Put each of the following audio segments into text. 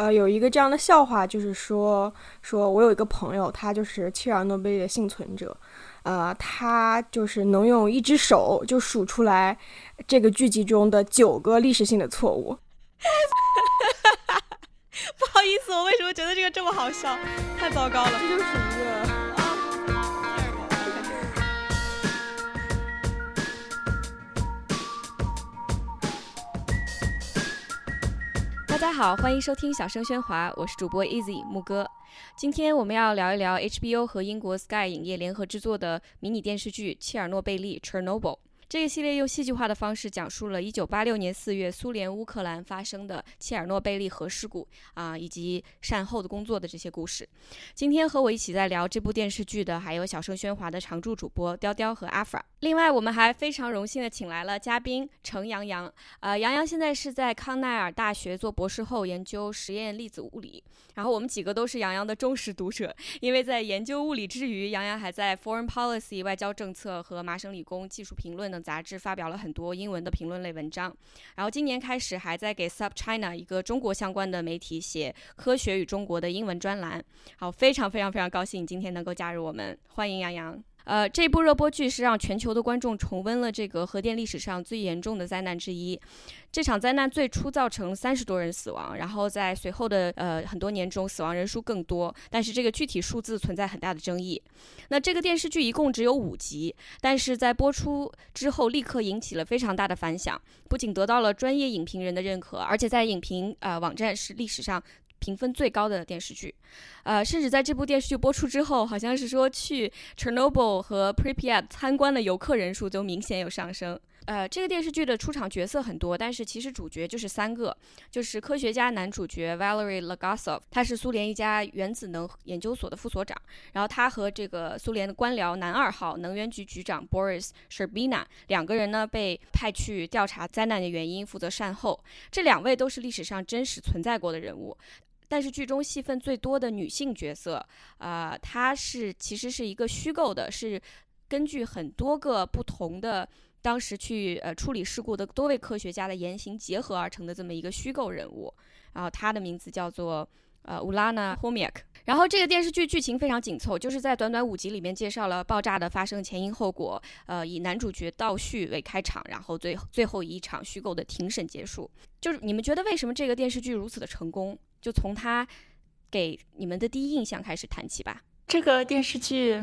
呃，有一个这样的笑话，就是说，说我有一个朋友，他就是切尔诺贝利的幸存者，呃，他就是能用一只手就数出来这个剧集中的九个历史性的错误。不好意思，我为什么觉得这个这么好笑？太糟糕了，这就是一个。大家好，欢迎收听小声喧哗，我是主播 Easy 木哥。今天我们要聊一聊 HBO 和英国 Sky 影业联合制作的迷你电视剧《切尔诺贝利》（Chernobyl）。这个系列用戏剧化的方式讲述了1986年4月苏联乌克兰发生的切尔诺贝利核事故啊，以及善后的工作的这些故事。今天和我一起在聊这部电视剧的还有小声喧哗的常驻主播雕雕和阿法。另外，我们还非常荣幸的请来了嘉宾程洋洋。呃，杨洋现在是在康奈尔大学做博士后，研究实验粒子物理。然后我们几个都是杨洋的忠实读者，因为在研究物理之余，杨洋还在 Foreign Policy 外交政策和麻省理工技术评论杂志发表了很多英文的评论类文章。然后今年开始还在给 Sub China 一个中国相关的媒体写科学与中国的英文专栏。好，非常非常非常高兴今天能够加入我们，欢迎杨洋。呃，这部热播剧是让全球的观众重温了这个核电历史上最严重的灾难之一。这场灾难最初造成三十多人死亡，然后在随后的呃很多年中死亡人数更多，但是这个具体数字存在很大的争议。那这个电视剧一共只有五集，但是在播出之后立刻引起了非常大的反响，不仅得到了专业影评人的认可，而且在影评呃网站是历史上。评分最高的电视剧，呃，甚至在这部电视剧播出之后，好像是说去 Chernobyl 和 Pripyat 参观的游客人数都明显有上升。呃，这个电视剧的出场角色很多，但是其实主角就是三个，就是科学家男主角 Valery Legasov，他是苏联一家原子能研究所的副所长，然后他和这个苏联的官僚男二号能源局局长 Boris Sherbina 两个人呢被派去调查灾难的原因，负责善后。这两位都是历史上真实存在过的人物。但是剧中戏份最多的女性角色，啊，她是其实是一个虚构的，是根据很多个不同的当时去呃处理事故的多位科学家的言行结合而成的这么一个虚构人物。然后她的名字叫做呃乌拉娜·霍米克。然后这个电视剧剧情非常紧凑，就是在短短五集里面介绍了爆炸的发生前因后果，呃，以男主角倒叙为开场，然后最最后以一场虚构的庭审结束。就是你们觉得为什么这个电视剧如此的成功？就从他给你们的第一印象开始谈起吧。这个电视剧。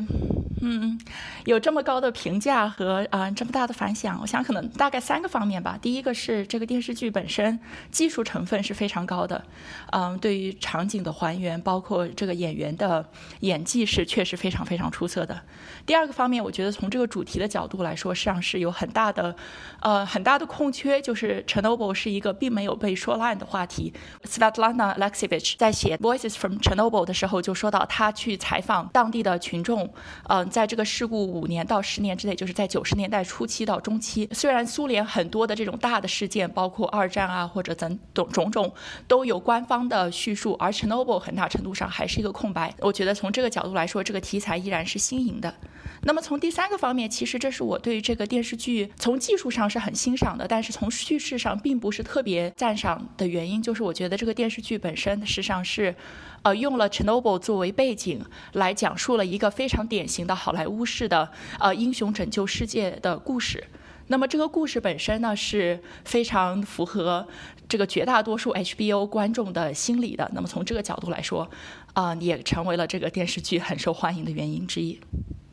嗯，有这么高的评价和啊这么大的反响，我想可能大概三个方面吧。第一个是这个电视剧本身技术成分是非常高的，嗯，对于场景的还原，包括这个演员的演技是确实非常非常出色的。第二个方面，我觉得从这个主题的角度来说，实际上是有很大的呃很大的空缺，就是 Chernobyl 是一个并没有被说烂的话题。Svetlana Alexievich 在写 Voices from Chernobyl 的时候就说到，他去采访当地的群众，嗯。在这个事故五年到十年之内，就是在九十年代初期到中期，虽然苏联很多的这种大的事件，包括二战啊或者等种种种，都有官方的叙述，而 Chernobyl 很大程度上还是一个空白。我觉得从这个角度来说，这个题材依然是新颖的。那么从第三个方面，其实这是我对这个电视剧从技术上是很欣赏的，但是从叙事上并不是特别赞赏的原因，就是我觉得这个电视剧本身实际上是。呃，用了 chernoby 作为背景来讲述了一个非常典型的好莱坞式的呃英雄拯救世界的故事。那么这个故事本身呢是非常符合这个绝大多数 HBO 观众的心理的。那么从这个角度来说，啊，也成为了这个电视剧很受欢迎的原因之一。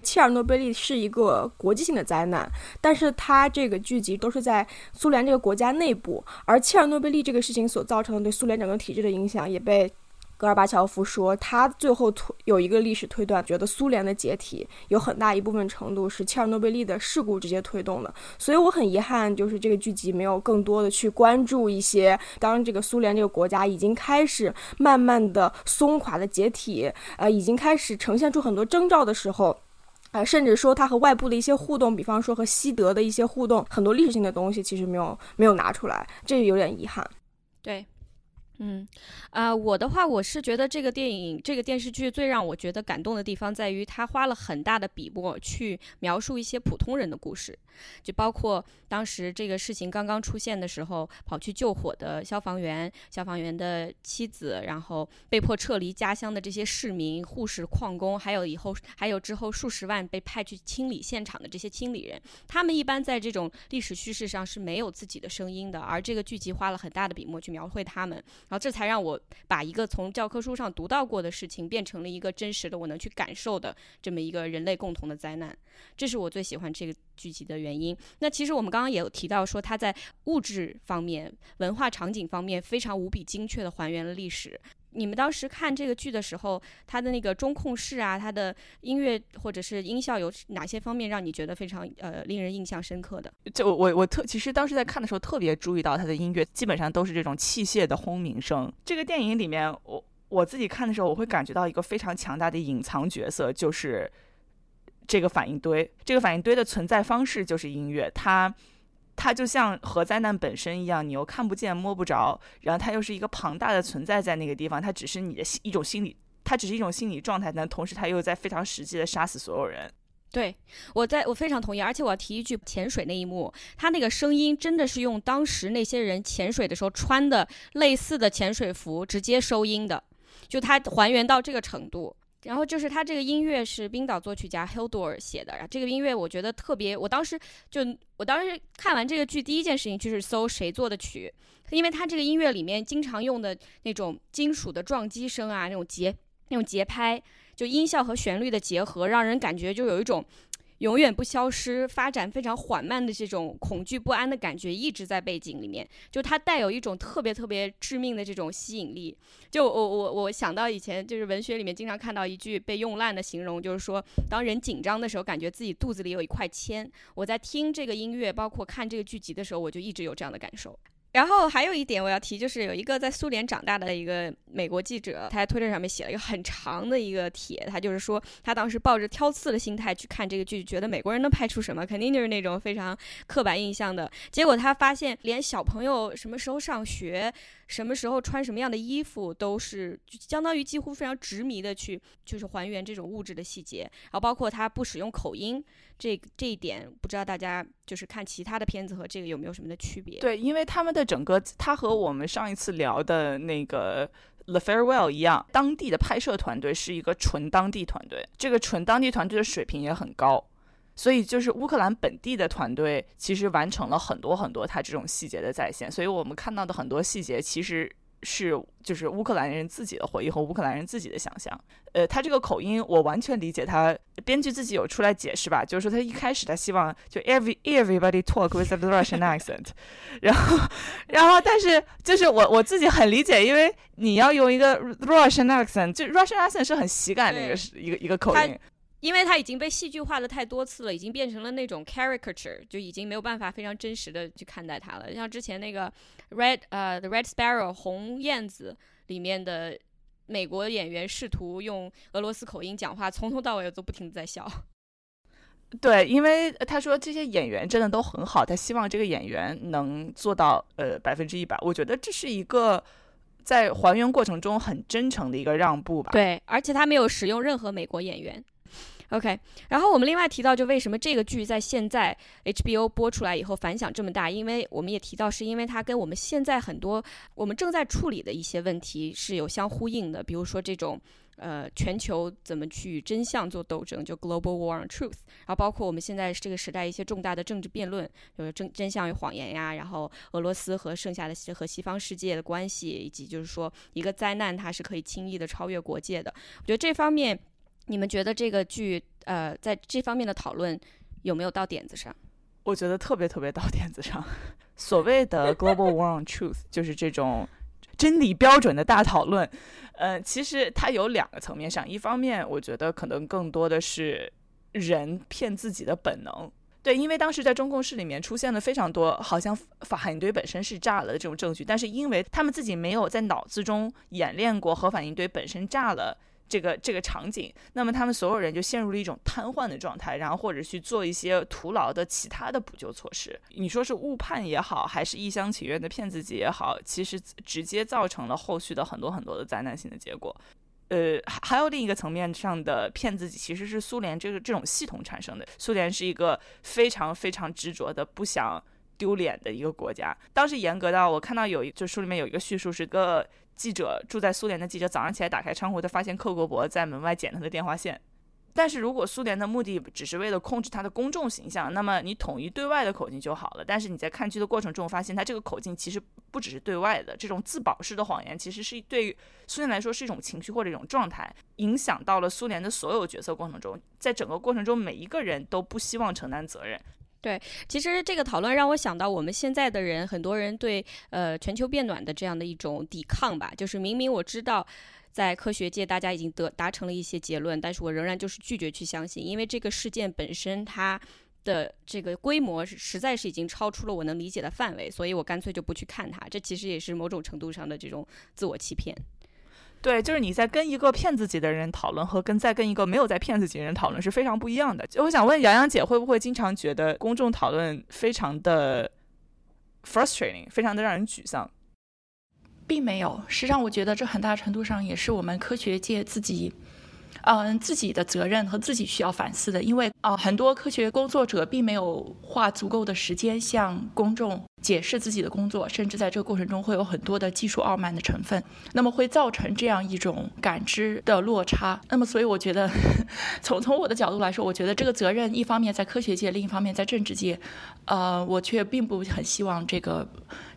切尔诺贝利是一个国际性的灾难，但是它这个剧集都是在苏联这个国家内部，而切尔诺贝利这个事情所造成的对苏联整个体制的影响也被。戈尔巴乔夫说，他最后推有一个历史推断，觉得苏联的解体有很大一部分程度是切尔诺贝利的事故直接推动的。所以我很遗憾，就是这个剧集没有更多的去关注一些，当这个苏联这个国家已经开始慢慢的松垮的解体，呃，已经开始呈现出很多征兆的时候，呃，甚至说他和外部的一些互动，比方说和西德的一些互动，很多历史性的东西其实没有没有拿出来，这有点遗憾。对。嗯，啊，我的话，我是觉得这个电影、这个电视剧最让我觉得感动的地方，在于他花了很大的笔墨去描述一些普通人的故事，就包括当时这个事情刚刚出现的时候，跑去救火的消防员、消防员的妻子，然后被迫撤离家乡的这些市民、护士、矿工，还有以后还有之后数十万被派去清理现场的这些清理人，他们一般在这种历史叙事上是没有自己的声音的，而这个剧集花了很大的笔墨去描绘他们。然后这才让我把一个从教科书上读到过的事情变成了一个真实的、我能去感受的这么一个人类共同的灾难。这是我最喜欢这个剧集的原因。那其实我们刚刚也有提到说，它在物质方面、文化场景方面非常无比精确地还原了历史。你们当时看这个剧的时候，它的那个中控室啊，它的音乐或者是音效有哪些方面让你觉得非常呃令人印象深刻的？就我我特其实当时在看的时候特别注意到它的音乐基本上都是这种器械的轰鸣声。这个电影里面，我我自己看的时候，我会感觉到一个非常强大的隐藏角色，就是这个反应堆。这个反应堆的存在方式就是音乐，它。它就像核灾难本身一样，你又看不见摸不着，然后它又是一个庞大的存在在那个地方，它只是你的一种心理，它只是一种心理状态，但同时它又在非常实际的杀死所有人。对我在我非常同意，而且我要提一句，潜水那一幕，它那个声音真的是用当时那些人潜水的时候穿的类似的潜水服直接收音的，就它还原到这个程度。然后就是他这个音乐是冰岛作曲家 Hildur 写的，然后这个音乐我觉得特别，我当时就我当时看完这个剧第一件事情就是搜谁做的曲，因为他这个音乐里面经常用的那种金属的撞击声啊，那种节那种节拍，就音效和旋律的结合，让人感觉就有一种。永远不消失、发展非常缓慢的这种恐惧不安的感觉一直在背景里面，就它带有一种特别特别致命的这种吸引力。就我我我想到以前就是文学里面经常看到一句被用烂的形容，就是说当人紧张的时候，感觉自己肚子里有一块铅。我在听这个音乐，包括看这个剧集的时候，我就一直有这样的感受。然后还有一点我要提，就是有一个在苏联长大的一个美国记者，他在推特上面写了一个很长的一个帖，他就是说他当时抱着挑刺的心态去看这个剧，觉得美国人能拍出什么，肯定就是那种非常刻板印象的。结果他发现，连小朋友什么时候上学。什么时候穿什么样的衣服，都是相当于几乎非常执迷的去，就是还原这种物质的细节。然后包括他不使用口音，这这一点不知道大家就是看其他的片子和这个有没有什么的区别？对，因为他们的整个，他和我们上一次聊的那个《The Farewell》一样，当地的拍摄团队是一个纯当地团队，这个纯当地团队的水平也很高。所以就是乌克兰本地的团队，其实完成了很多很多他这种细节的再现。所以我们看到的很多细节，其实是就是乌克兰人自己的回忆和乌克兰人自己的想象。呃，他这个口音我完全理解，他编剧自己有出来解释吧，就是说他一开始他希望就 every everybody talk with a Russian accent，然后然后但是就是我我自己很理解，因为你要用一个 Russian accent，就 Russian accent 是很喜感的一个一个一个口音。因为它已经被戏剧化了太多次了，已经变成了那种 caricature，就已经没有办法非常真实的去看待它了。像之前那个 Red 呃 The Red Sparrow 红燕子里面的美国演员试图用俄罗斯口音讲话，从头到尾都不停的在笑。对，因为他说这些演员真的都很好，他希望这个演员能做到呃百分之一百。我觉得这是一个在还原过程中很真诚的一个让步吧。对，而且他没有使用任何美国演员。OK，然后我们另外提到，就为什么这个剧在现在 HBO 播出来以后反响这么大？因为我们也提到，是因为它跟我们现在很多我们正在处理的一些问题是有相呼应的。比如说这种呃全球怎么去与真相做斗争，就 Global War on Truth，然后包括我们现在这个时代一些重大的政治辩论，就是真真相与谎言呀，然后俄罗斯和剩下的和西方世界的关系，以及就是说一个灾难它是可以轻易的超越国界的。我觉得这方面。你们觉得这个剧，呃，在这方面的讨论有没有到点子上？我觉得特别特别到点子上。所谓的 global war on truth，就是这种真理标准的大讨论。呃，其实它有两个层面上，一方面我觉得可能更多的是人骗自己的本能。对，因为当时在中共室里面出现了非常多，好像反反应堆本身是炸了的这种证据，但是因为他们自己没有在脑子中演练过核反应堆本身炸了。这个这个场景，那么他们所有人就陷入了一种瘫痪的状态，然后或者去做一些徒劳的其他的补救措施。你说是误判也好，还是一厢情愿的骗自己也好，其实直接造成了后续的很多很多的灾难性的结果。呃，还有另一个层面上的骗自己，其实是苏联这个这种系统产生的。苏联是一个非常非常执着的不想丢脸的一个国家。当时严格到我看到有一就书里面有一个叙述是个。记者住在苏联的记者早上起来打开窗户，他发现克格勃在门外捡他的电话线。但是如果苏联的目的只是为了控制他的公众形象，那么你统一对外的口径就好了。但是你在看剧的过程中发现，他这个口径其实不只是对外的，这种自保式的谎言其实是对苏联来说是一种情绪或者一种状态，影响到了苏联的所有决策过程中，在整个过程中每一个人都不希望承担责任。对，其实这个讨论让我想到我们现在的人，很多人对呃全球变暖的这样的一种抵抗吧，就是明明我知道在科学界大家已经得达成了一些结论，但是我仍然就是拒绝去相信，因为这个事件本身它的这个规模实在是已经超出了我能理解的范围，所以我干脆就不去看它。这其实也是某种程度上的这种自我欺骗。对，就是你在跟一个骗自己的人讨论，和跟在跟一个没有在骗自己的人讨论是非常不一样的。就我想问洋洋姐，会不会经常觉得公众讨论非常的 frustrating，非常的让人沮丧？并没有，实际上我觉得这很大程度上也是我们科学界自己。嗯，自己的责任和自己需要反思的，因为啊，很多科学工作者并没有花足够的时间向公众解释自己的工作，甚至在这个过程中会有很多的技术傲慢的成分，那么会造成这样一种感知的落差。那么，所以我觉得，从从我的角度来说，我觉得这个责任一方面在科学界，另一方面在政治界，呃，我却并不很希望这个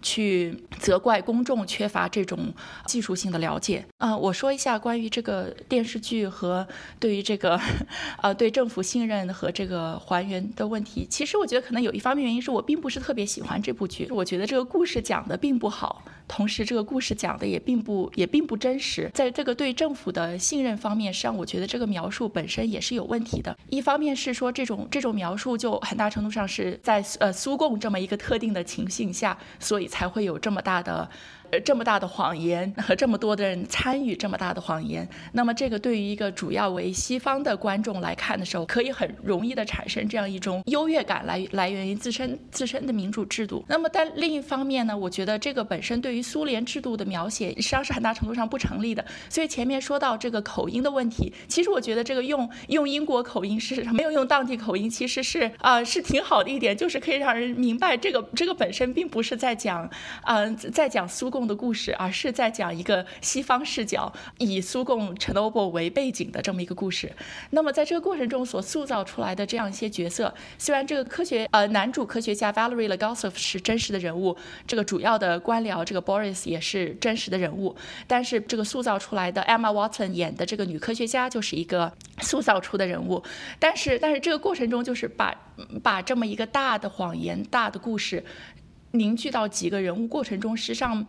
去责怪公众缺乏这种技术性的了解。啊，我说一下关于这个电视剧和。对于这个，呃，对政府信任和这个还原的问题，其实我觉得可能有一方面原因是我并不是特别喜欢这部剧，我觉得这个故事讲的并不好，同时这个故事讲的也并不也并不真实。在这个对政府的信任方面实际上，我觉得这个描述本身也是有问题的。一方面是说这种这种描述就很大程度上是在呃苏共这么一个特定的情形下，所以才会有这么大的。呃，这么大的谎言和 这么多的人参与这么大的谎言，那么这个对于一个主要为西方的观众来看的时候，可以很容易的产生这样一种优越感，来来源于自身自身的民主制度。那么，但另一方面呢，我觉得这个本身对于苏联制度的描写，实际上是很大程度上不成立的。所以前面说到这个口音的问题，其实我觉得这个用用英国口音是没有用当地口音，其实是啊是挺好的一点，就是可以让人明白这个这个本身并不是在讲嗯在讲苏共。共的故事，而是在讲一个西方视角，以苏共切尔诺贝为背景的这么一个故事。那么在这个过程中所塑造出来的这样一些角色，虽然这个科学呃男主科学家 Valery Legasov 是真实的人物，这个主要的官僚这个 Boris 也是真实的人物，但是这个塑造出来的 Emma Watson 演的这个女科学家就是一个塑造出的人物。但是但是这个过程中就是把把这么一个大的谎言、大的故事。凝聚到几个人物过程中，实际上。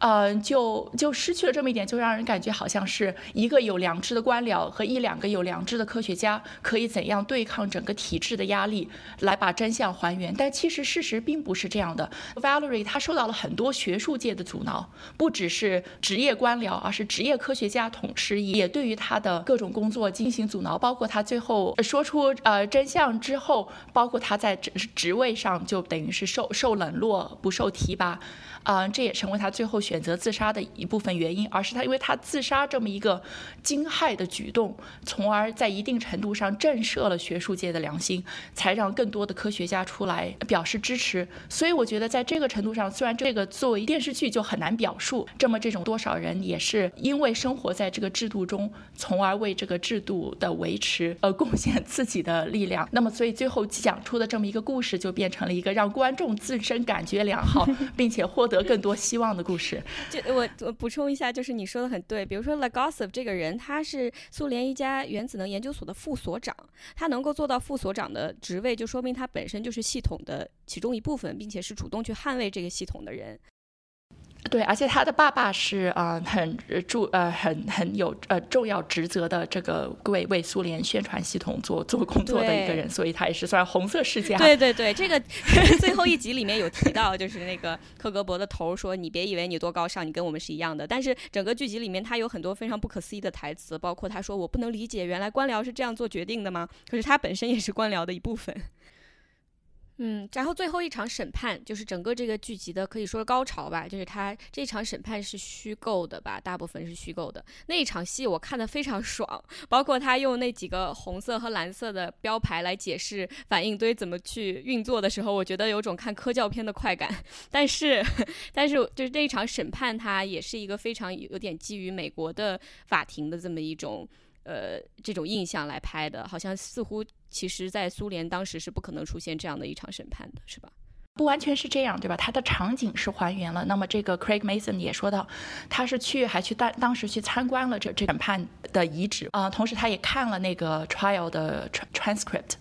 呃，就就失去了这么一点，就让人感觉好像是一个有良知的官僚和一两个有良知的科学家可以怎样对抗整个体制的压力，来把真相还原。但其实事实并不是这样的。Valerie 他受到了很多学术界的阻挠，不只是职业官僚，而是职业科学家同时也对于他的各种工作进行阻挠。包括他最后说出呃真相之后，包括他在职职位上就等于是受受冷落，不受提拔。啊，这也成为他最后选择自杀的一部分原因，而是他因为他自杀这么一个惊骇的举动，从而在一定程度上震慑了学术界的良心，才让更多的科学家出来表示支持。所以我觉得在这个程度上，虽然这个作为电视剧就很难表述，这么这种多少人也是因为生活在这个制度中，从而为这个制度的维持而贡献自己的力量。那么，所以最后讲出的这么一个故事，就变成了一个让观众自身感觉良好，并且获。得更多希望的故事。就我我补充一下，就是你说的很对。比如说 l a g o s o v 这个人，他是苏联一家原子能研究所的副所长，他能够做到副所长的职位，就说明他本身就是系统的其中一部分，并且是主动去捍卫这个系统的人。对，而且他的爸爸是啊、很注呃很很有呃重要职责的这个为为苏联宣传系统做做工作的一个人，所以他也是算红色世家。对对对，这个最后一集里面有提到，就是那个克格勃的头说：“你别以为你多高尚，你跟我们是一样的。”但是整个剧集里面，他有很多非常不可思议的台词，包括他说：“我不能理解，原来官僚是这样做决定的吗？”可是他本身也是官僚的一部分。嗯，然后最后一场审判就是整个这个剧集的可以说是高潮吧，就是他这场审判是虚构的吧，大部分是虚构的。那一场戏我看的非常爽，包括他用那几个红色和蓝色的标牌来解释反应堆怎么去运作的时候，我觉得有种看科教片的快感。但是，但是就是这一场审判，它也是一个非常有点基于美国的法庭的这么一种。呃，这种印象来拍的，好像似乎其实，在苏联当时是不可能出现这样的一场审判的，是吧？不完全是这样，对吧？它的场景是还原了。那么这个 Craig Mason 也说到，他是去还去当当时去参观了这这审判的遗址啊、同时他也看了那个 trial 的 transcript，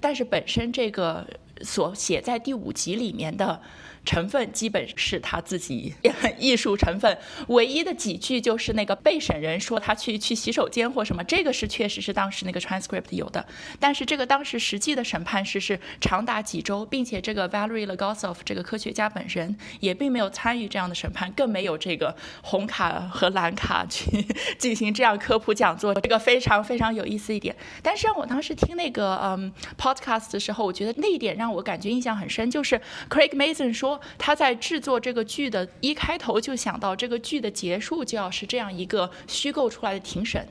但是本身这个所写在第五集里面的。成分基本是他自己也 很艺术成分，唯一的几句就是那个被审人说他去去洗手间或什么，这个是确实是当时那个 transcript 有的，但是这个当时实际的审判是是长达几周，并且这个 Valery Legosov 这个科学家本身也并没有参与这样的审判，更没有这个红卡和蓝卡去 进行这样科普讲座，这个非常非常有意思一点。但是让我当时听那个嗯 podcast 的时候，我觉得那一点让我感觉印象很深，就是 Craig Mason 说他在制作这个剧的一开头就想到这个剧的结束就要是这样一个虚构出来的庭审。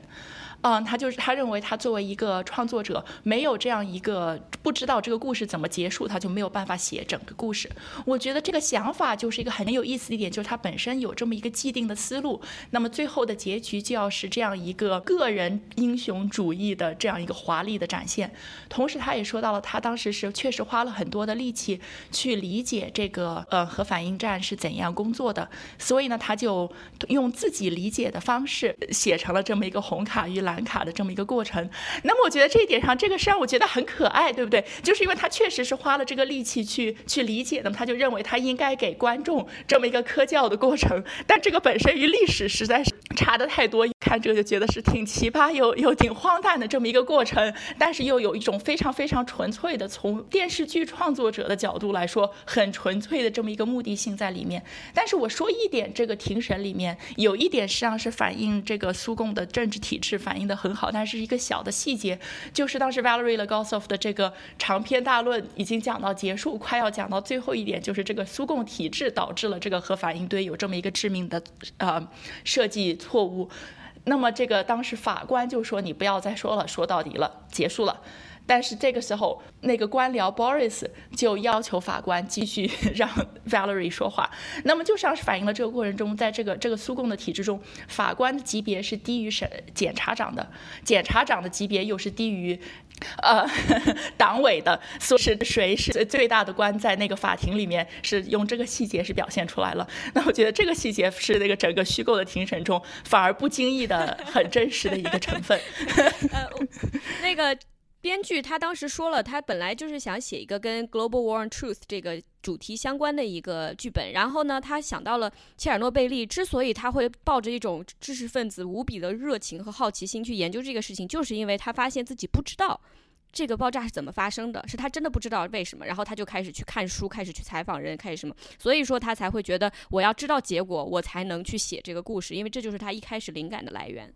嗯，他就是他认为他作为一个创作者，没有这样一个不知道这个故事怎么结束，他就没有办法写整个故事。我觉得这个想法就是一个很有意思的一点，就是他本身有这么一个既定的思路，那么最后的结局就要是这样一个个人英雄主义的这样一个华丽的展现。同时，他也说到了他当时是确实花了很多的力气去理解这个呃核反应站是怎样工作的，所以呢，他就用自己理解的方式写成了这么一个红卡与蓝卡的这么一个过程。那么我觉得这一点上，这个是让我觉得很可爱，对不对？就是因为他确实是花了这个力气去去理解，那么他就认为他应该给观众这么一个科教的过程，但这个本身与历史实在是差的太多，看这个就觉得是挺奇葩又又挺荒诞的这么一个过程，但是又有一种非常非常纯粹的从电视剧创作者的角度来说，很纯粹的这么一个目的性在里面。但是我说一点，这个庭审里面有一点实际上是反映这个苏共的政治体制反映的很好，但是一个小的细节，就是当时 Valery Legosov 的这个长篇大论已经讲到结束，快要讲到最后一点，就是这个苏共体制导致了这个核反应堆有这么一个致命的呃设计错误。那么这个当时法官就说你不要再说了，说到底了，结束了。但是这个时候，那个官僚 Boris 就要求法官继续 让 Valerie 说话。那么就像是反映了这个过程中，在这个这个苏共的体制中，法官级别是低于审检察长的，检察长的级别又是低于。呃，党委的，所以是谁是最大的官，在那个法庭里面是用这个细节是表现出来了。那我觉得这个细节是那个整个虚构的庭审中反而不经意的很真实的一个成分。呃，那个编剧他当时说了，他本来就是想写一个跟 Global War on Truth 这个主题相关的一个剧本，然后呢，他想到了切尔诺贝利，之所以他会抱着一种知识分子无比的热情和好奇心去研究这个事情，就是因为他发现自己不知道。这个爆炸是怎么发生的？是他真的不知道为什么，然后他就开始去看书，开始去采访人，开始什么，所以说他才会觉得我要知道结果，我才能去写这个故事，因为这就是他一开始灵感的来源。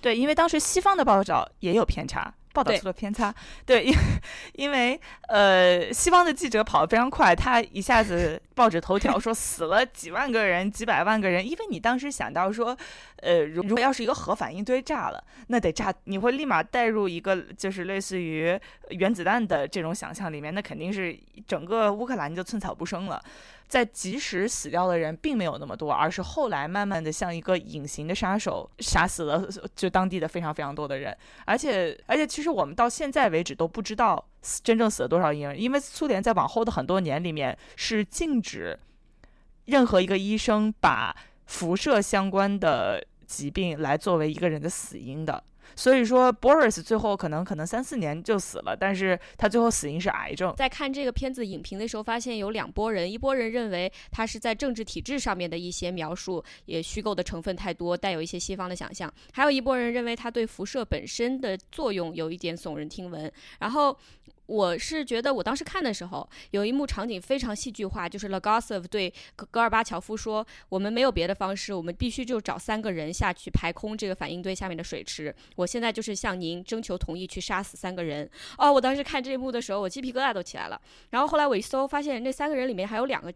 对，因为当时西方的报道也有偏差，报道出了偏差。对，因因为呃，西方的记者跑得非常快，他一下子 报纸头条说死了几万个人、几百万个人，因为你当时想到说，呃，如如果要是一个核反应堆炸了，那得炸，你会立马带入一个就是类似于原子弹的这种想象里面，那肯定是整个乌克兰就寸草不生了。在即时死掉的人并没有那么多，而是后来慢慢的像一个隐形的杀手，杀死了就当地的非常非常多的人。而且而且，其实我们到现在为止都不知道真正死了多少婴儿，因为苏联在往后的很多年里面是禁止任何一个医生把辐射相关的疾病来作为一个人的死因的。所以说，Boris 最后可能可能三四年就死了，但是他最后死因是癌症。在看这个片子影评的时候，发现有两拨人，一拨人认为他是在政治体制上面的一些描述也虚构的成分太多，带有一些西方的想象；还有一拨人认为他对辐射本身的作用有一点耸人听闻。然后。我是觉得，我当时看的时候，有一幕场景非常戏剧化，就是 Lagosov 对戈戈尔巴乔夫说：“我们没有别的方式，我们必须就找三个人下去排空这个反应堆下面的水池。我现在就是向您征求同意，去杀死三个人。”哦，我当时看这一幕的时候，我鸡皮疙瘩都起来了。然后后来我一搜，发现那三个人里面还有两个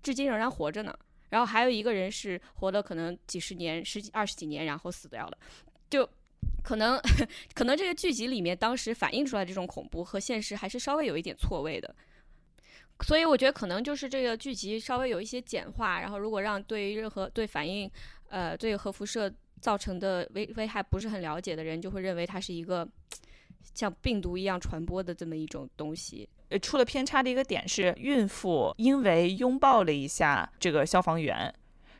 至今仍然活着呢，然后还有一个人是活了可能几十年、十几、二十几年，然后死掉了，就。可能，可能这个剧集里面当时反映出来这种恐怖和现实还是稍微有一点错位的，所以我觉得可能就是这个剧集稍微有一些简化，然后如果让对于任何对反应，呃，对核辐射造成的危危害不是很了解的人，就会认为它是一个像病毒一样传播的这么一种东西。呃，出了偏差的一个点是，孕妇因为拥抱了一下这个消防员，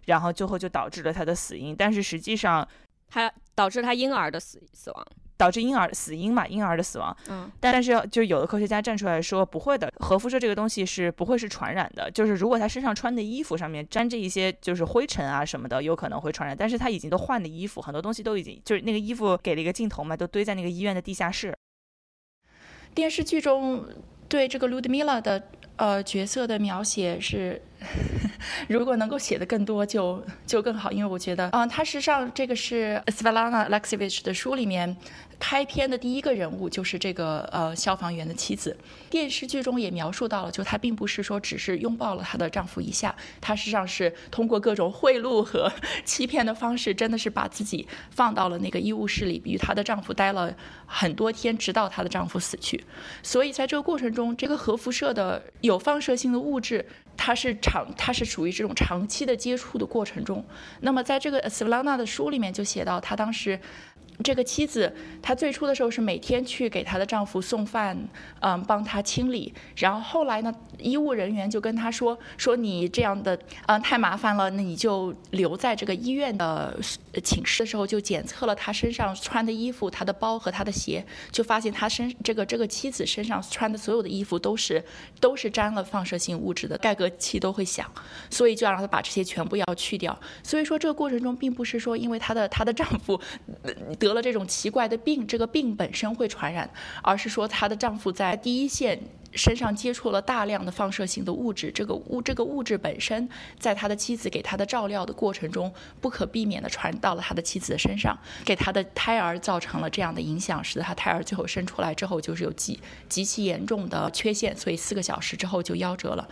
然后最后就导致了她的死因，但是实际上。还导致他婴儿的死死亡，导致婴儿死因嘛？婴儿的死亡。嗯，但是就有的科学家站出来说，不会的，核辐射这个东西是不会是传染的。就是如果他身上穿的衣服上面沾着一些就是灰尘啊什么的，有可能会传染。但是他已经都换的衣服，很多东西都已经就是那个衣服给了一个镜头嘛，都堆在那个医院的地下室。电视剧中对这个 Ludmila 的呃角色的描写是。如果能够写的更多，就就更好，因为我觉得，嗯，他实际上这个是 Svelana Alexievich 的书里面。开篇的第一个人物就是这个呃消防员的妻子，电视剧中也描述到了，就她并不是说只是拥抱了她的丈夫一下，她实际上是通过各种贿赂和欺骗的方式，真的是把自己放到了那个医务室里，与她的丈夫待了很多天，直到她的丈夫死去。所以在这个过程中，这个核辐射的有放射性的物质，它是长，它是属于这种长期的接触的过程中。那么在这个 Svelana 的书里面就写到，她当时。这个妻子，她最初的时候是每天去给她的丈夫送饭，嗯，帮他清理。然后后来呢，医务人员就跟她说：“说你这样的，嗯，太麻烦了，那你就留在这个医院的寝室的时候，就检测了她身上穿的衣服、她的包和她的鞋，就发现她身这个这个妻子身上穿的所有的衣服都是都是沾了放射性物质的，盖革器都会响，所以就要让她把这些全部要去掉。所以说这个过程中，并不是说因为她的她的丈夫。得了这种奇怪的病，这个病本身会传染，而是说她的丈夫在第一线身上接触了大量的放射性的物质，这个物这个物质本身在他的妻子给他的照料的过程中，不可避免的传到了他的妻子的身上，给他的胎儿造成了这样的影响，使得他胎儿最后生出来之后就是有极极其严重的缺陷，所以四个小时之后就夭折了。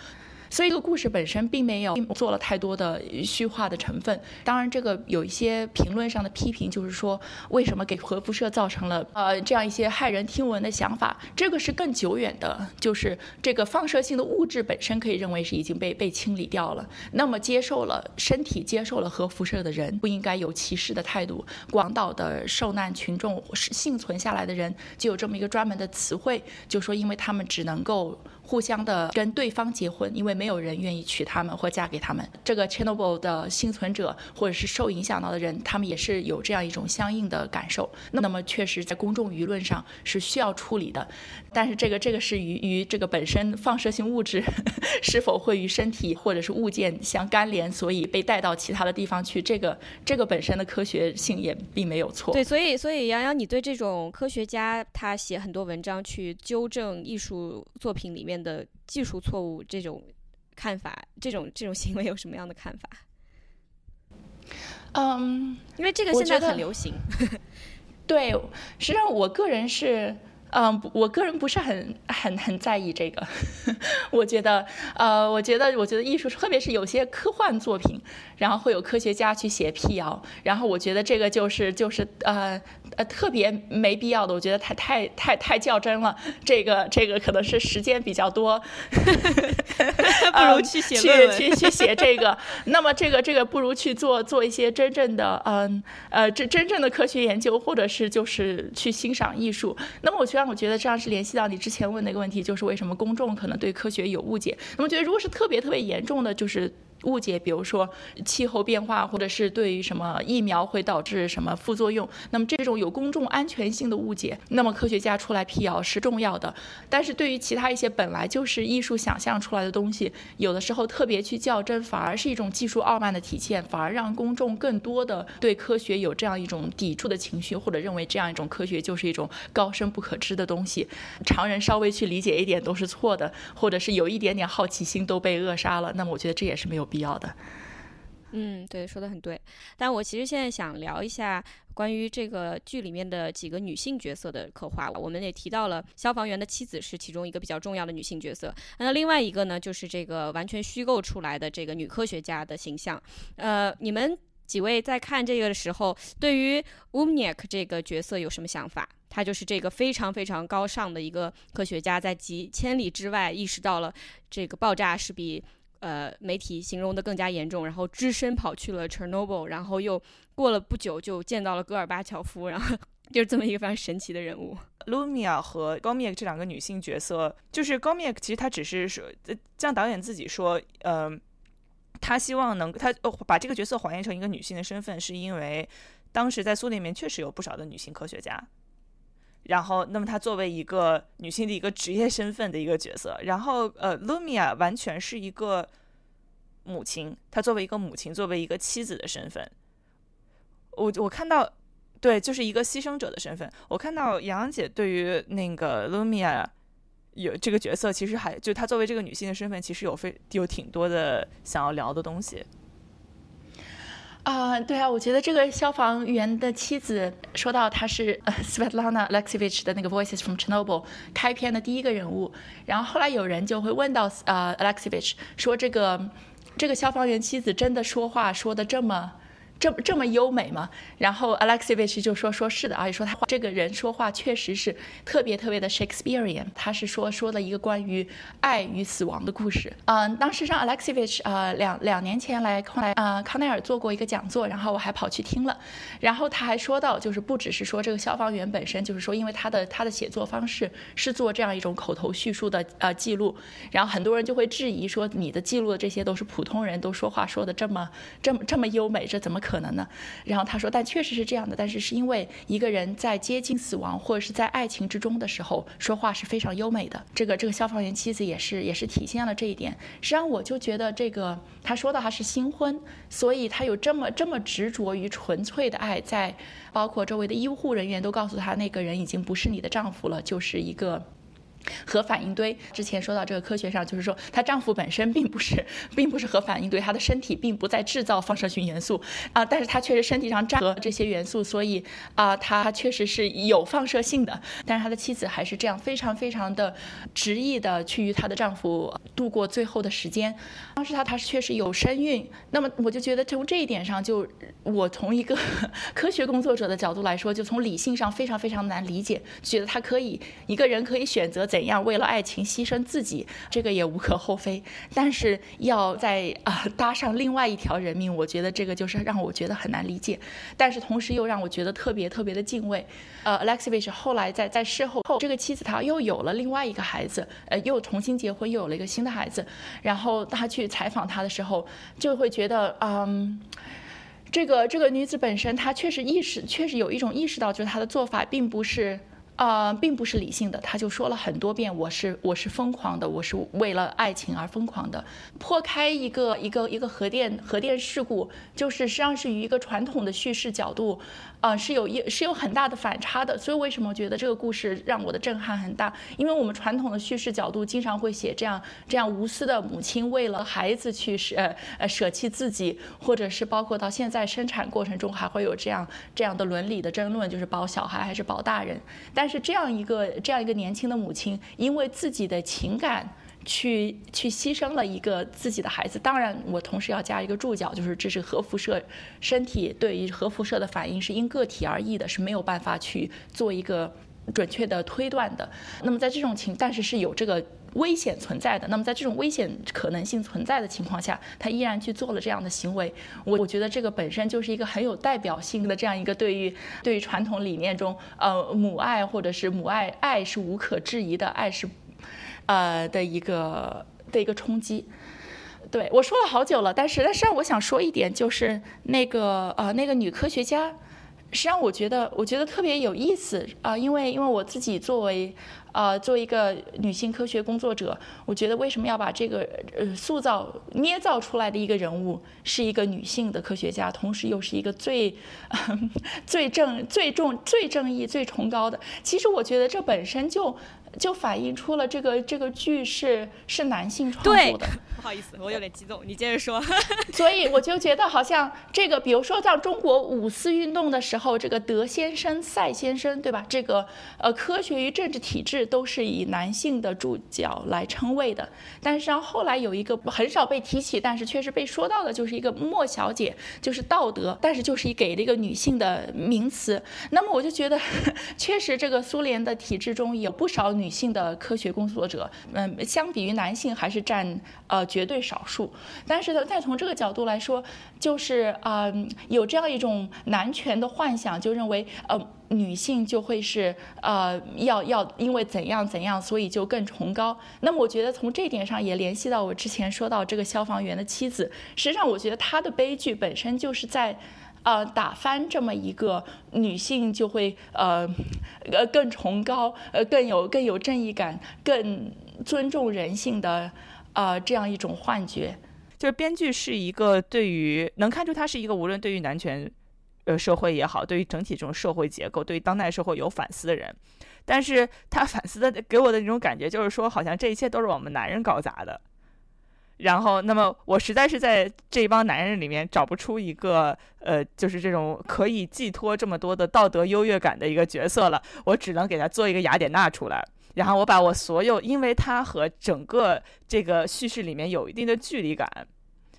所以这个故事本身并没有做了太多的虚化的成分。当然，这个有一些评论上的批评，就是说为什么给核辐射造成了呃这样一些骇人听闻的想法？这个是更久远的，就是这个放射性的物质本身可以认为是已经被被清理掉了。那么接受了身体接受了核辐射的人，不应该有歧视的态度。广岛的受难群众幸存下来的人，就有这么一个专门的词汇，就说因为他们只能够。互相的跟对方结婚，因为没有人愿意娶他们或嫁给他们。这个 Chernobyl 的幸存者或者是受影响到的人，他们也是有这样一种相应的感受。那么，确实在公众舆论上是需要处理的。但是，这个这个是与与这个本身放射性物质 是否会与身体或者是物件相干联，所以被带到其他的地方去，这个这个本身的科学性也并没有错。对，所以所以杨洋，你对这种科学家他写很多文章去纠正艺术作品里面。的技术错误这种看法，这种这种行为有什么样的看法？嗯，因为这个现在很流行。对，实际上我个人是。嗯，我个人不是很很很在意这个。我觉得，呃，我觉得，我觉得艺术，特别是有些科幻作品，然后会有科学家去写辟谣，然后我觉得这个就是就是呃呃特别没必要的。我觉得太太太太较真了。这个这个可能是时间比较多 不如去写去去去写这个。那么这个这个不如去做做一些真正的嗯呃真真正的科学研究，或者是就是去欣赏艺术。那么我觉得。让我觉得这样是联系到你之前问的一个问题，就是为什么公众可能对科学有误解。那么觉得如果是特别特别严重的，就是误解，比如说气候变化，或者是对于什么疫苗会导致什么副作用，那么这种有公众安全性的误解，那么科学家出来辟谣是重要的。但是对于其他一些本来就是艺术想象出来的东西，有的时候特别去较真，反而是一种技术傲慢的体现，反而让公众更多的对科学有这样一种抵触的情绪，或者认为这样一种科学就是一种高深不可知的东西，常人稍微去理解一点都是错的，或者是有一点点好奇心都被扼杀了。那么我觉得这也是没有。必要的，嗯，对，说的很对。但我其实现在想聊一下关于这个剧里面的几个女性角色的刻画。我们也提到了消防员的妻子是其中一个比较重要的女性角色。那另外一个呢，就是这个完全虚构出来的这个女科学家的形象。呃，你们几位在看这个的时候，对于 Umnik 这个角色有什么想法？她就是这个非常非常高尚的一个科学家，在几千里之外意识到了这个爆炸是比。呃，媒体形容的更加严重，然后只身跑去了 Chernobyl，然后又过了不久就见到了戈尔巴乔夫，然后 就是这么一个非常神奇的人物。Lumia 和 Gomiak 这两个女性角色，就是 Gomiak 其实她只是说，像导演自己说，呃，他希望能他把这个角色还原成一个女性的身份，是因为当时在苏联里面确实有不少的女性科学家。然后，那么她作为一个女性的一个职业身份的一个角色，然后呃，Lumia 完全是一个母亲，她作为一个母亲，作为一个妻子的身份，我我看到，对，就是一个牺牲者的身份。我看到杨洋姐对于那个 Lumia 有这个角色，其实还就她作为这个女性的身份，其实有非有挺多的想要聊的东西。啊，对啊，我觉得这个消防员的妻子说到她是 呃 Svetlana Alexievich 的那个 Voices from Chernobyl 开篇的第一个人物，然后后来有人就会问到呃 Alexievich 说这个这个消防员妻子真的说话说的这么。这这么优美吗？然后 Alexievich 就说说是的，而且说他这个人说话确实是特别特别的 Shakespearean。他是说说了一个关于爱与死亡的故事。嗯，当时让 Alexievich 呃两两年前来后来啊康奈尔做过一个讲座，然后我还跑去听了。然后他还说到，就是不只是说这个消防员本身，就是说因为他的他的写作方式是做这样一种口头叙述的呃记录，然后很多人就会质疑说你的记录的这些都是普通人都说话说的这么这么这么优美，这怎么可？可能呢？然后他说，但确实是这样的。但是是因为一个人在接近死亡或者是在爱情之中的时候，说话是非常优美的。这个这个消防员妻子也是也是体现了这一点。实际上，我就觉得这个他说的他是新婚，所以他有这么这么执着于纯粹的爱，在包括周围的医护人员都告诉他，那个人已经不是你的丈夫了，就是一个。核反应堆之前说到这个科学上，就是说她丈夫本身并不是，并不是核反应堆，她的身体并不在制造放射性元素啊，但是她确实身体上沾了这些元素，所以啊，她确实是有放射性的。但是她的妻子还是这样非常非常的执意的去与她的丈夫度过最后的时间。当时她她确实有身孕，那么我就觉得从这一点上，就我从一个 科学工作者的角度来说，就从理性上非常非常难理解，觉得她可以一个人可以选择。怎样为了爱情牺牲自己，这个也无可厚非。但是要在啊搭上另外一条人命，我觉得这个就是让我觉得很难理解。但是同时又让我觉得特别特别的敬畏。呃，Alexeyevich 后来在在事后后，这个妻子她又有了另外一个孩子，呃，又重新结婚，又有了一个新的孩子。然后他去采访他的时候，就会觉得，嗯，这个这个女子本身她确实意识，确实有一种意识到，就是她的做法并不是。呃，并不是理性的，他就说了很多遍，我是我是疯狂的，我是为了爱情而疯狂的。破开一个一个一个核电核电事故，就是实际上是与一个传统的叙事角度。啊，是有一是有很大的反差的，所以为什么觉得这个故事让我的震撼很大？因为我们传统的叙事角度经常会写这样这样无私的母亲为了孩子去舍呃舍弃自己，或者是包括到现在生产过程中还会有这样这样的伦理的争论，就是保小孩还是保大人？但是这样一个这样一个年轻的母亲，因为自己的情感。去去牺牲了一个自己的孩子，当然我同时要加一个注脚，就是这是核辐射，身体对于核辐射的反应是因个体而异的，是没有办法去做一个准确的推断的。那么在这种情，但是是有这个危险存在的。那么在这种危险可能性存在的情况下，他依然去做了这样的行为。我我觉得这个本身就是一个很有代表性的这样一个对于对于传统理念中，呃，母爱或者是母爱爱是无可置疑的，爱是。呃的一个的一个冲击，对我说了好久了，但是但是让我想说一点，就是那个呃那个女科学家，实际上我觉得我觉得特别有意思啊、因为因为我自己作为呃作为一个女性科学工作者，我觉得为什么要把这个呃塑造捏造出来的一个人物是一个女性的科学家，同时又是一个最、最正最重最正义最崇高的，其实我觉得这本身就。就反映出了这个这个剧是是男性创作的，不好意思，我有点激动，你接着说。所以我就觉得好像这个，比如说像中国五四运动的时候，这个德先生、赛先生，对吧？这个呃，科学与政治体制都是以男性的主角来称谓的。但是像后来有一个很少被提起，但是确实被说到的，就是一个莫小姐，就是道德，但是就是给了一个女性的名词。那么我就觉得，确实这个苏联的体制中有不少女性的科学工作者，嗯，相比于男性还是占呃绝对少数。但是呢，再从这个角度来说，就是啊、呃有这样一种男权的幻想，就认为呃女性就会是呃要要因为怎样怎样，所以就更崇高。那么我觉得从这点上也联系到我之前说到这个消防员的妻子，实际上我觉得她的悲剧本身就是在。呃，打翻这么一个女性就会呃呃更崇高，呃更有更有正义感，更尊重人性的呃这样一种幻觉。就是编剧是一个对于能看出他是一个无论对于男权呃社会也好，对于整体这种社会结构，对于当代社会有反思的人，但是他反思的给我的那种感觉就是说，好像这一切都是我们男人搞砸的。然后，那么我实在是在这帮男人里面找不出一个呃，就是这种可以寄托这么多的道德优越感的一个角色了，我只能给他做一个雅典娜出来。然后我把我所有，因为他和整个这个叙事里面有一定的距离感，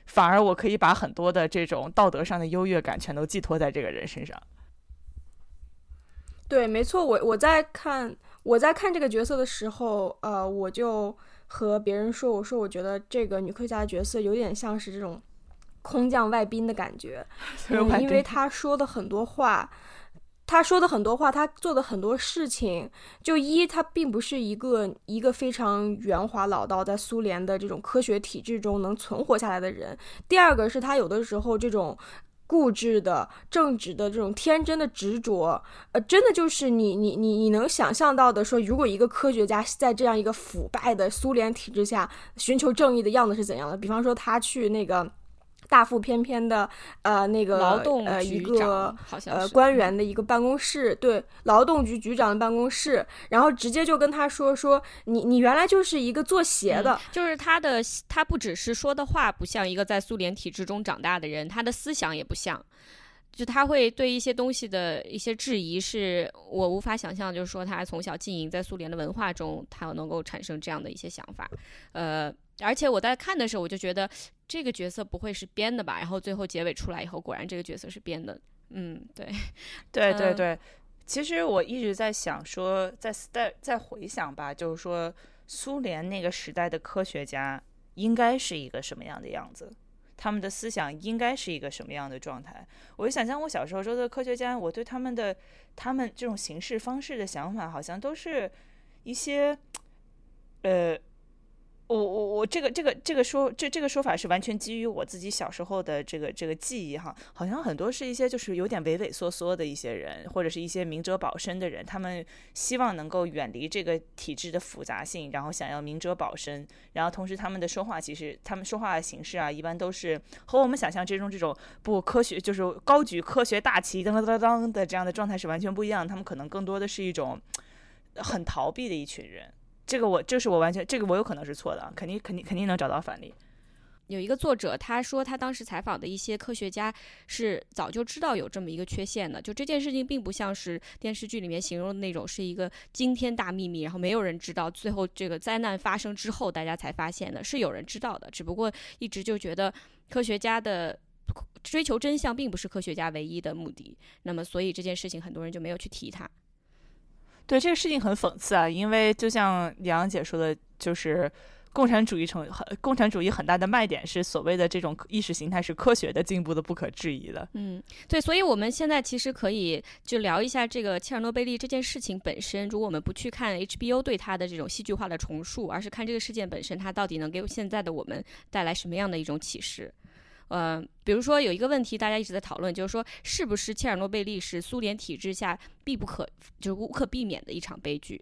反而我可以把很多的这种道德上的优越感全都寄托在这个人身上。对，没错，我我在看我在看这个角色的时候，呃，我就和别人说，我说我觉得这个女科学家的角色有点像是这种空降外宾的感觉，嗯，因为她说的很多话。她说的很多话，她做的很多事情，就一，她并不是一个一个非常圆滑老道，在苏联的这种科学体制中能存活下来的人。第二个是她有的时候这种固执的、正直的这种天真的执着，呃，真的就是你你你你能想象到的，说如果一个科学家在这样一个腐败的苏联体制下寻求正义的样子是怎样的？比方说他去那个。大腹翩翩的，呃，那个劳动呃一局个长呃官员的一个办公室，对，劳动局局长的办公室，然后直接就跟他说说你你原来就是一个做鞋的，就是他的，他不只是说的话不像一个在苏联体制中长大的人，他的思想也不像。就他会对一些东西的一些质疑，是我无法想象。就是说，他从小浸淫在苏联的文化中，他能够产生这样的一些想法。呃，而且我在看的时候，我就觉得这个角色不会是编的吧？然后最后结尾出来以后，果然这个角色是编的。嗯，对，嗯对对对，其实我一直在想说，在在在回想吧，就是说苏联那个时代的科学家应该是一个什么样的样子，他们的思想应该是一个什么样的状态。我就想象我小时候说的科学家，我对他们的他们这种行事方式的想法，好像都是一些，呃。我我我这个这个这个说这这个说法是完全基于我自己小时候的这个这个记忆哈，好像很多是一些就是有点畏畏缩缩的一些人，或者是一些明哲保身的人，他们希望能够远离这个体制的复杂性，然后想要明哲保身，然后同时他们的说话其实他们说话的形式啊，一般都是和我们想象之中这种不科学就是高举科学大旗当当当当的这样的状态是完全不一样，他们可能更多的是一种很逃避的一群人。这个我，这是我完全，这个我有可能是错的，啊，肯定肯定肯定能找到反例。有一个作者他说，他当时采访的一些科学家是早就知道有这么一个缺陷的，就这件事情并不像是电视剧里面形容的那种是一个惊天大秘密，然后没有人知道，最后这个灾难发生之后大家才发现的，是有人知道的，只不过一直就觉得科学家的。追求真相并不是科学家唯一的目的，那么所以这件事情很多人就没有去提它。对这个事情很讽刺啊，因为就像杨洋姐说的，就是共产主义成共产主义很大的卖点是所谓的这种意识形态是科学的进步的不可质疑的。嗯，对，所以我们现在其实可以就聊一下这个切尔诺贝利这件事情本身。如果我们不去看 HBO 对它的这种戏剧化的重述，而是看这个事件本身，它到底能给现在的我们带来什么样的一种启示？呃，比如说有一个问题，大家一直在讨论，就是说是不是切尔诺贝利是苏联体制下必不可就是无可避免的一场悲剧？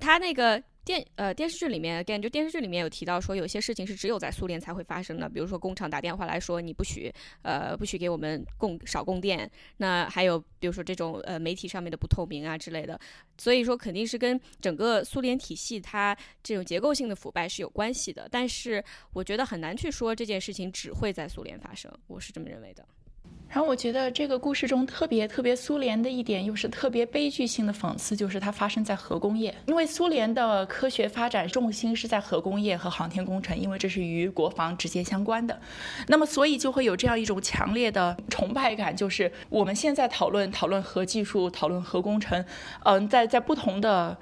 他那个。电呃电视剧里面电就电视剧里面有提到说，有些事情是只有在苏联才会发生的，比如说工厂打电话来说你不许呃不许给我们供少供电，那还有比如说这种呃媒体上面的不透明啊之类的，所以说肯定是跟整个苏联体系它这种结构性的腐败是有关系的，但是我觉得很难去说这件事情只会在苏联发生，我是这么认为的。然后我觉得这个故事中特别特别苏联的一点，又是特别悲剧性的讽刺，就是它发生在核工业。因为苏联的科学发展重心是在核工业和航天工程，因为这是与国防直接相关的。那么，所以就会有这样一种强烈的崇拜感，就是我们现在讨论讨论核技术、讨论核工程，嗯，在在不同的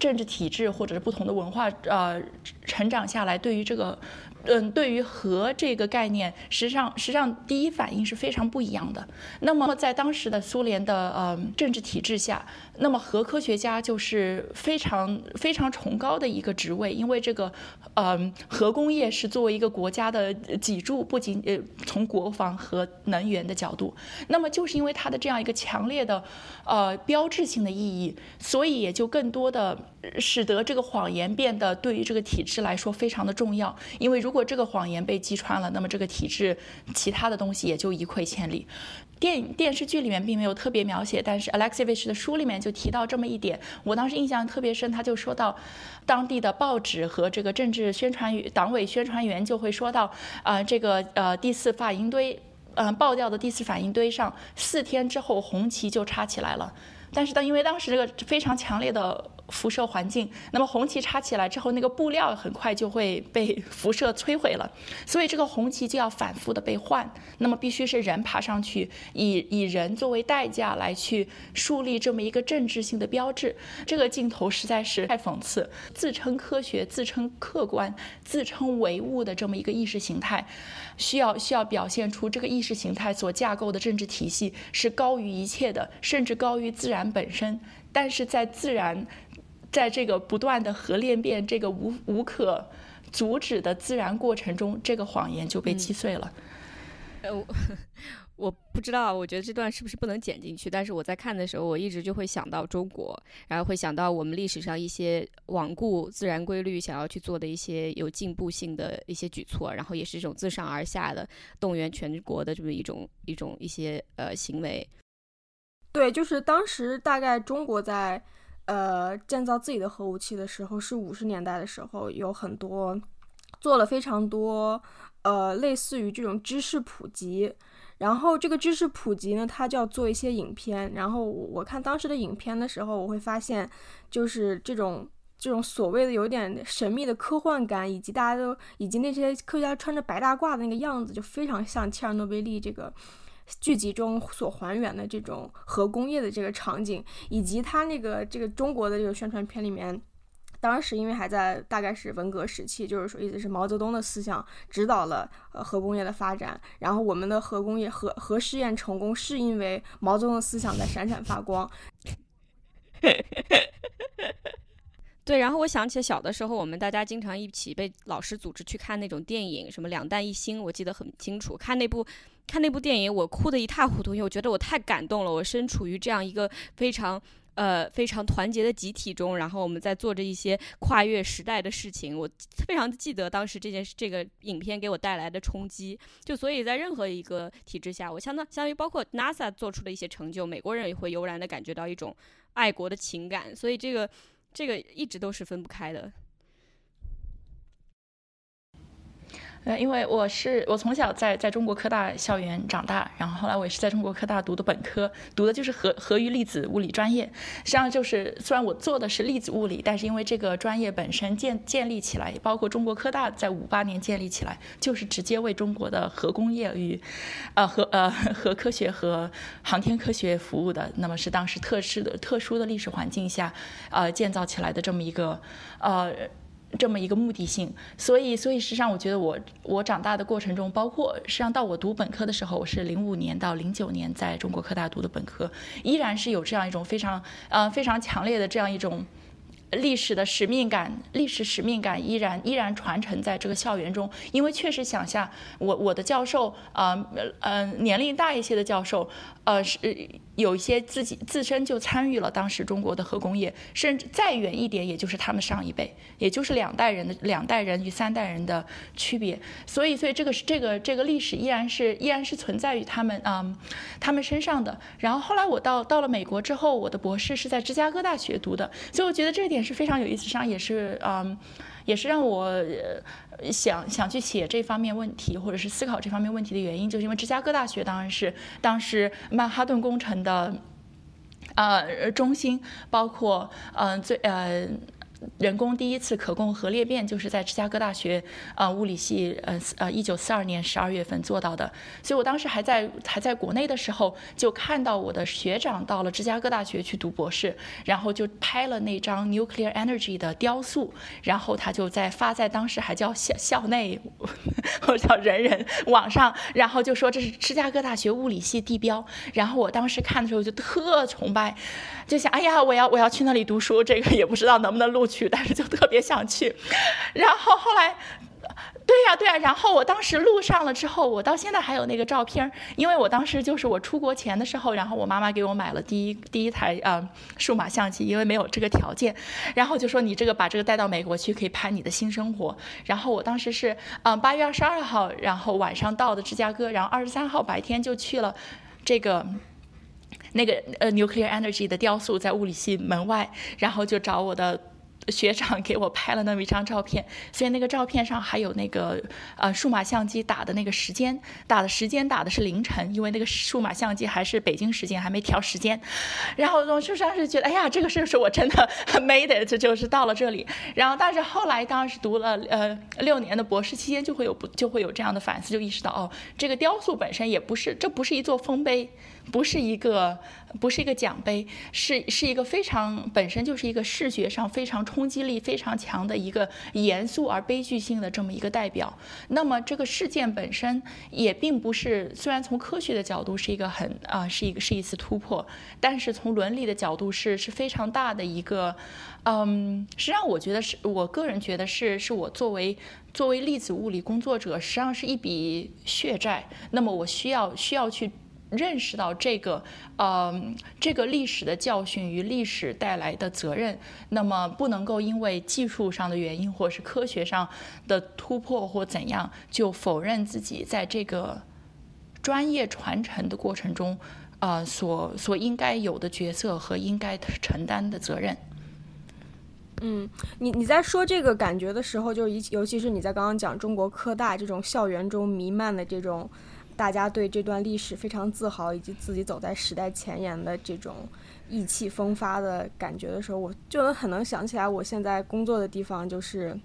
政治体制或者是不同的文化呃成长下来，对于这个。嗯，对于核这个概念，实际上实际上第一反应是非常不一样的。那么在当时的苏联的呃政治体制下，那么核科学家就是非常非常崇高的一个职位，因为这个嗯核工业是作为一个国家的脊柱，不仅呃从国防和能源的角度，那么就是因为它的这样一个强烈的呃标志性的意义，所以也就更多的使得这个谎言变得对于这个体制来说非常的重要，因为如如果这个谎言被击穿了，那么这个体制其他的东西也就一溃千里。电影电视剧里面并没有特别描写，但是 Alexeyevich 的书里面就提到这么一点，我当时印象特别深。他就说到，当地的报纸和这个政治宣传党委宣传员就会说到，啊，这个呃第四反应堆，嗯，爆掉的第四反应堆上四天之后红旗就插起来了。但是当因为当时这个非常强烈的。辐射环境，那么红旗插起来之后，那个布料很快就会被 辐射摧毁了，所以这个红旗就要反复的被换，那么必须是人爬上去，以以人作为代价来去树立这么一个政治性的标志。这个镜头实在是太讽刺，自称科学、自称客观、自称唯物的这么一个意识形态，需要需要表现出这个意识形态所架构的政治体系是高于一切的，甚至高于自然本身。但是在自然。在这个不断的核裂变、这个无无可阻止的自然过程中，这个谎言就被击碎了。呃，我 我不知道，我觉得这段是不是不能剪进去？但是我在看的时候，我一直就会想到中国，然后会想到我们历史上一些罔顾自然规律、想要去做的一些有进步性的一些举措，然后也是一种自上而下的动员全国的这么一种一种一些呃行为。对，就是当时大概中国在。呃，建造自己的核武器的时候是五十年代的时候，有很多做了非常多，呃，类似于这种知识普及。然后这个知识普及呢，它就要做一些影片。然后我看当时的影片的时候，我会发现，就是这种这种所谓的有点神秘的科幻感，以及大家都以及那些科学家穿着白大褂的那个样子，就非常像切尔诺贝利这个。剧集中所还原的这种核工业的这个场景，以及他那个这个中国的这个宣传片里面，当时因为还在大概是文革时期，就是说意思是毛泽东的思想指导了呃核工业的发展，然后我们的核工业核核试验成功是因为毛泽东的思想在闪闪发光。对，然后我想起小的时候，我们大家经常一起被老师组织去看那种电影，什么《两弹一星》，我记得很清楚。看那部看那部电影，我哭得一塌糊涂，因为我觉得我太感动了。我身处于这样一个非常呃非常团结的集体中，然后我们在做着一些跨越时代的事情。我非常记得当时这件事，这个影片给我带来的冲击。就所以在任何一个体制下，我相当相当于包括 NASA 做出的一些成就，美国人也会油然的感觉到一种爱国的情感。所以这个。这个一直都是分不开的。呃，因为我是我从小在在中国科大校园长大，然后后来我也是在中国科大读的本科，读的就是核核与粒子物理专业。实际上就是虽然我做的是粒子物理，但是因为这个专业本身建建立起来，包括中国科大在五八年建立起来，就是直接为中国的核工业与，呃核呃核科学和航天科学服务的。那么是当时特殊的特殊的历史环境下，呃建造起来的这么一个呃。这么一个目的性，所以，所以实际上，我觉得我我长大的过程中，包括实际上到我读本科的时候，我是零五年到零九年在中国科大读的本科，依然是有这样一种非常呃非常强烈的这样一种。历史的使命感，历史使命感依然依然传承在这个校园中。因为确实想象，我我的教授，呃呃，年龄大一些的教授，呃是有一些自己自身就参与了当时中国的核工业，甚至再远一点，也就是他们上一辈，也就是两代人的两代人与三代人的区别。所以，所以这个是这个这个历史依然是依然是存在于他们啊他们身上的。然后后来我到到了美国之后，我的博士是在芝加哥大学读的，所以我觉得这一点。是非常有意思，上也是嗯，也是让我想想去写这方面问题，或者是思考这方面问题的原因，就是因为芝加哥大学当然是当时曼哈顿工程的呃中心，包括嗯最呃。人工第一次可控核裂变就是在芝加哥大学啊物理系呃呃一九四二年十二月份做到的，所以我当时还在还在国内的时候，就看到我的学长到了芝加哥大学去读博士，然后就拍了那张 nuclear energy 的雕塑，然后他就在发在当时还叫校校内或者叫人人网上，然后就说这是芝加哥大学物理系地标，然后我当时看的时候就特崇拜，就想哎呀我要我要去那里读书，这个也不知道能不能录取。去，但是就特别想去，然后后来，对呀对呀，然后我当时录上了之后，我到现在还有那个照片，因为我当时就是我出国前的时候，然后我妈妈给我买了第一第一台啊数码相机，因为没有这个条件，然后就说你这个把这个带到美国去可以拍你的新生活，然后我当时是嗯八月二十二号，然后晚上到的芝加哥，然后二十三号白天就去了这个。那个呃 nuclear energy 的雕塑在物理系门外，然后就找我的。学长给我拍了那么一张照片，所以那个照片上还有那个呃数码相机打的那个时间，打的时间打的是凌晨，因为那个数码相机还是北京时间，还没调时间。然后我就当时觉得，哎呀，这个是不是我真的 made it，就是到了这里。然后但是后来当时读了呃六年的博士期间，就会有不就会有这样的反思，就意识到哦，这个雕塑本身也不是，这不是一座丰碑。不是一个，不是一个奖杯，是是一个非常本身就是一个视觉上非常冲击力非常强的一个严肃而悲剧性的这么一个代表。那么这个事件本身也并不是，虽然从科学的角度是一个很啊是一个是一次突破，但是从伦理的角度是是非常大的一个，嗯，实际上我觉得是我个人觉得是是我作为作为粒子物理工作者，实际上是一笔血债。那么我需要需要去。认识到这个，呃，这个历史的教训与历史带来的责任，那么不能够因为技术上的原因或是科学上的突破或怎样，就否认自己在这个专业传承的过程中，呃，所所应该有的角色和应该承担的责任。嗯，你你在说这个感觉的时候，就尤尤其是你在刚刚讲中国科大这种校园中弥漫的这种。大家对这段历史非常自豪，以及自己走在时代前沿的这种意气风发的感觉的时候，我就能很能想起来，我现在工作的地方就是，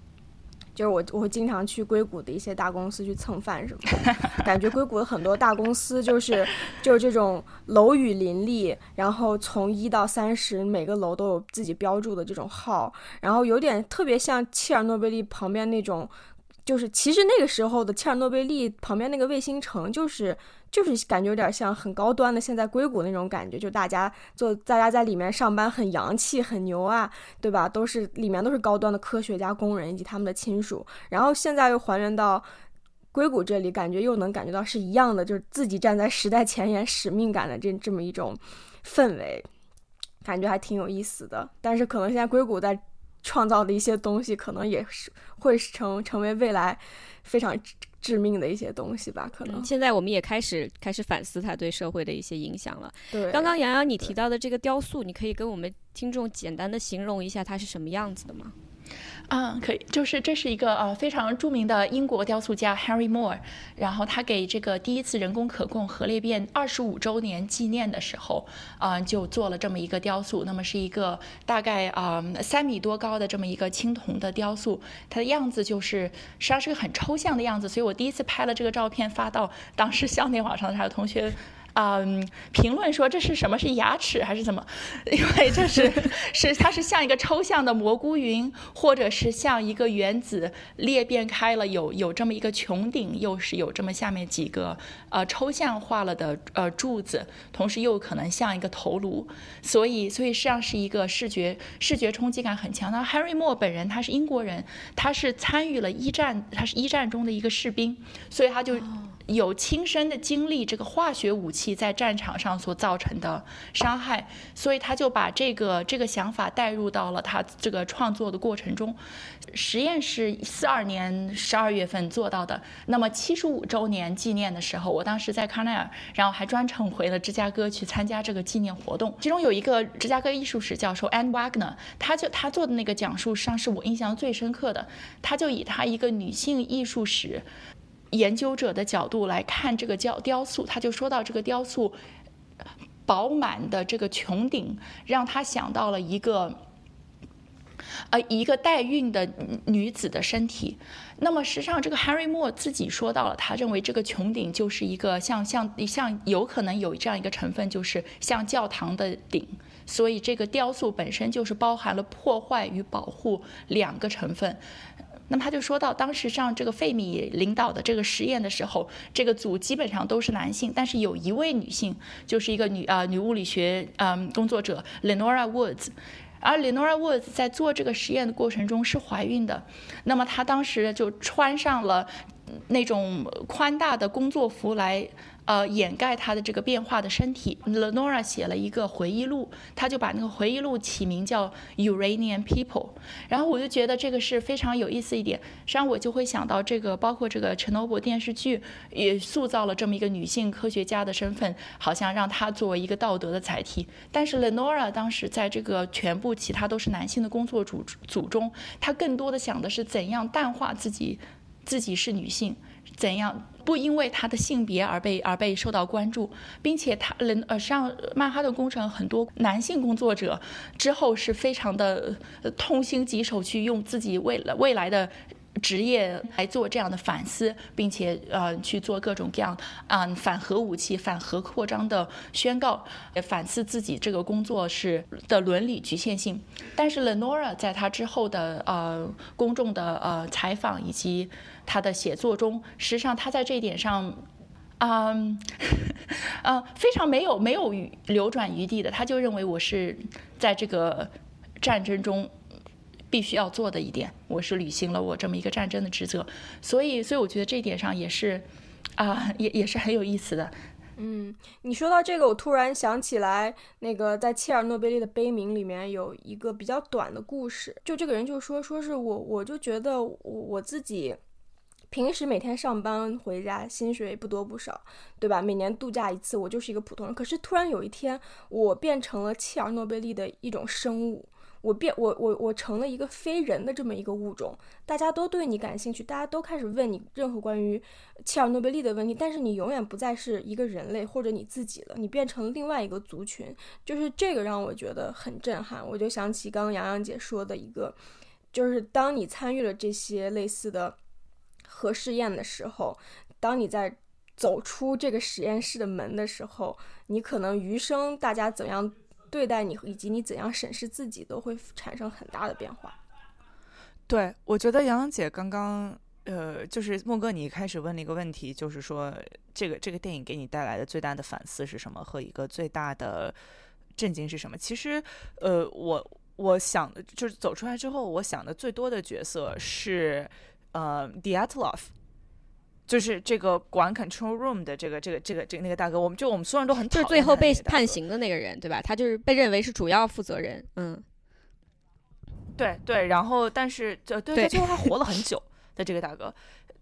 就是我我会经常去硅谷的一些大公司去蹭饭什么的，感觉硅谷的很多大公司就是就是这种楼宇林立，然后从一到三十每个楼都有自己标注的这种号，然后有点特别像切尔诺贝利旁边那种。就是其实那个时候的切尔诺贝利旁边那个卫星城，就是就是感觉有点像很高端的现在硅谷那种感觉，就大家做大家在里面上班很洋气很牛啊，对吧？都是里面都是高端的科学家、工人以及他们的亲属。然后现在又还原到硅谷这里，感觉又能感觉到是一样的，就是自己站在时代前沿、使命感的这这么一种氛围，感觉还挺有意思的。但是可能现在硅谷在。创造的一些东西，可能也是会成成为未来非常致命的一些东西吧。可能现在我们也开始开始反思它对社会的一些影响了。对，刚刚洋洋你提到的这个雕塑，你可以跟我们听众简单的形容一下它是什么样子的吗？嗯，可以，就是这是一个呃非常著名的英国雕塑家 Henry Moore，然后他给这个第一次人工可控核裂变二十五周年纪念的时候，啊，就做了这么一个雕塑。那么是一个大概啊三米多高的这么一个青铜的雕塑，它的样子就是实际上是个很抽象的样子。所以我第一次拍了这个照片发到当时校内网上的时候，同学。嗯，评论说这是什么是牙齿还是怎么？因为这是 是它是像一个抽象的蘑菇云，或者是像一个原子裂变开了，有有这么一个穹顶，又是有这么下面几个呃抽象化了的呃柱子，同时又可能像一个头颅，所以所以实际上是一个视觉视觉冲击感很强。那 Harry Moore 本人他是英国人，他是参与了一战，他是一战中的一个士兵，所以他就。有亲身的经历，这个化学武器在战场上所造成的伤害，所以他就把这个这个想法带入到了他这个创作的过程中。实验是四二年十二月份做到的，那么七十五周年纪念的时候，我当时在康奈尔，然后还专程回了芝加哥去参加这个纪念活动。其中有一个芝加哥艺术史教授 Anne Wagner，他就他做的那个讲述上是我印象最深刻的，他就以他一个女性艺术史。研究者的角度来看这个雕雕塑，他就说到这个雕塑饱满的这个穹顶，让他想到了一个呃一个代孕的女子的身体。那么实际上，这个 Harry Moore 自己说到了，他认为这个穹顶就是一个像像像有可能有这样一个成分，就是像教堂的顶。所以这个雕塑本身就是包含了破坏与保护两个成分。那么他就说到，当时上这个费米领导的这个实验的时候，这个组基本上都是男性，但是有一位女性，就是一个女啊女物理学嗯工作者 Lenora Woods，而 Lenora Woods 在做这个实验的过程中是怀孕的，那么她当时就穿上了那种宽大的工作服来。呃，掩盖他的这个变化的身体，Lenora 写了一个回忆录，他就把那个回忆录起名叫《Uranian People》。然后我就觉得这个是非常有意思一点，实际上我就会想到这个，包括这个 Chernobyl 电视剧也塑造了这么一个女性科学家的身份，好像让她作为一个道德的载体。但是 Lenora 当时在这个全部其他都是男性的工作组组中，她更多的想的是怎样淡化自己，自己是女性，怎样。不因为他的性别而被而被受到关注，并且他人呃，上曼哈顿工程很多男性工作者之后是非常的痛心疾首，去用自己未来未来的职业来做这样的反思，并且呃去做各种各样啊反核武器、反核扩张的宣告，反思自己这个工作是的伦理局限性。但是 Lenora 在他之后的呃公众的呃采访以及。他的写作中，实际上他在这一点上，啊，呃，非常没有没有流转余地的。他就认为我是在这个战争中必须要做的一点，我是履行了我这么一个战争的职责。所以，所以我觉得这一点上也是，啊，也也是很有意思的。嗯，你说到这个，我突然想起来，那个在切尔诺贝利的悲鸣里面有一个比较短的故事，就这个人就说，说是我，我就觉得我我自己。平时每天上班回家，薪水不多不少，对吧？每年度假一次，我就是一个普通人。可是突然有一天，我变成了切尔诺贝利的一种生物，我变我我我成了一个非人的这么一个物种。大家都对你感兴趣，大家都开始问你任何关于切尔诺贝利的问题，但是你永远不再是一个人类或者你自己了，你变成了另外一个族群。就是这个让我觉得很震撼。我就想起刚刚洋洋姐说的一个，就是当你参与了这些类似的。核试验的时候，当你在走出这个实验室的门的时候，你可能余生大家怎样对待你，以及你怎样审视自己，都会产生很大的变化。对，我觉得杨洋姐刚刚，呃，就是莫哥，你一开始问了一个问题，就是说这个这个电影给你带来的最大的反思是什么，和一个最大的震惊是什么？其实，呃，我我想的就是走出来之后，我想的最多的角色是。呃，Dyatlov，就是这个管 control room 的这个这个这个这个那个大哥，我们就我们所有人都很就是最后被判刑的那个人，对吧？他就是被认为是主要负责人。嗯，对对，然后但是就对，最后他活了很久的这个大哥，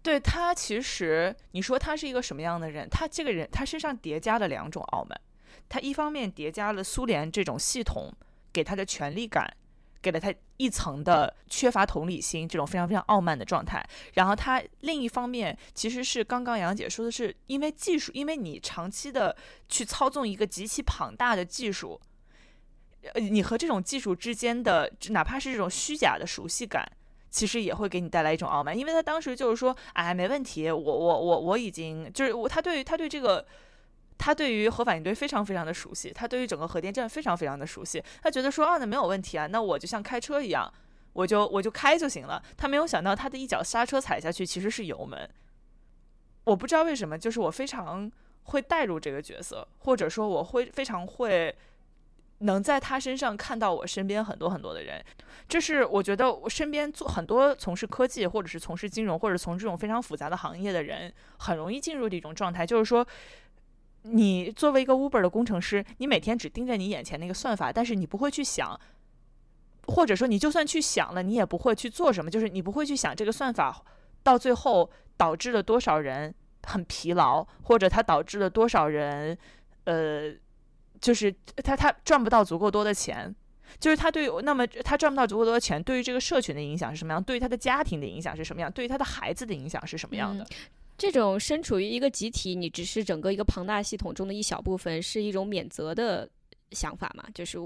对他其实你说他是一个什么样的人？他这个人他身上叠加了两种傲慢，他一方面叠加了苏联这种系统给他的权力感。给了他一层的缺乏同理心，这种非常非常傲慢的状态。然后他另一方面其实是刚刚杨姐说的是，因为技术，因为你长期的去操纵一个极其庞大的技术，呃，你和这种技术之间的哪怕是这种虚假的熟悉感，其实也会给你带来一种傲慢。因为他当时就是说，哎，没问题，我我我我已经就是我，他对他对这个。他对于核反应堆非常非常的熟悉，他对于整个核电站非常非常的熟悉，他觉得说啊，那没有问题啊，那我就像开车一样，我就我就开就行了。他没有想到他的一脚刹车踩下去其实是油门。我不知道为什么，就是我非常会带入这个角色，或者说我会非常会能在他身上看到我身边很多很多的人。这是我觉得我身边做很多从事科技或者是从事金融或者从这种非常复杂的行业的人很容易进入的一种状态，就是说，你作为一个 Uber 的工程师，你每天只盯着你眼前那个算法，但是你不会去想，或者说你就算去想了，你也不会去做什么，就是你不会去想这个算法到最后导致了多少人很疲劳，或者它导致了多少人，呃，就是他他赚不到足够多的钱。就是他对那么他赚不到足够多的钱，对于这个社群的影响是什么样？对于他的家庭的影响是什么样？对于他的孩子的影响是什么样的？这种身处于一个集体，你只是整个一个庞大系统中的一小部分，是一种免责的想法嘛？就是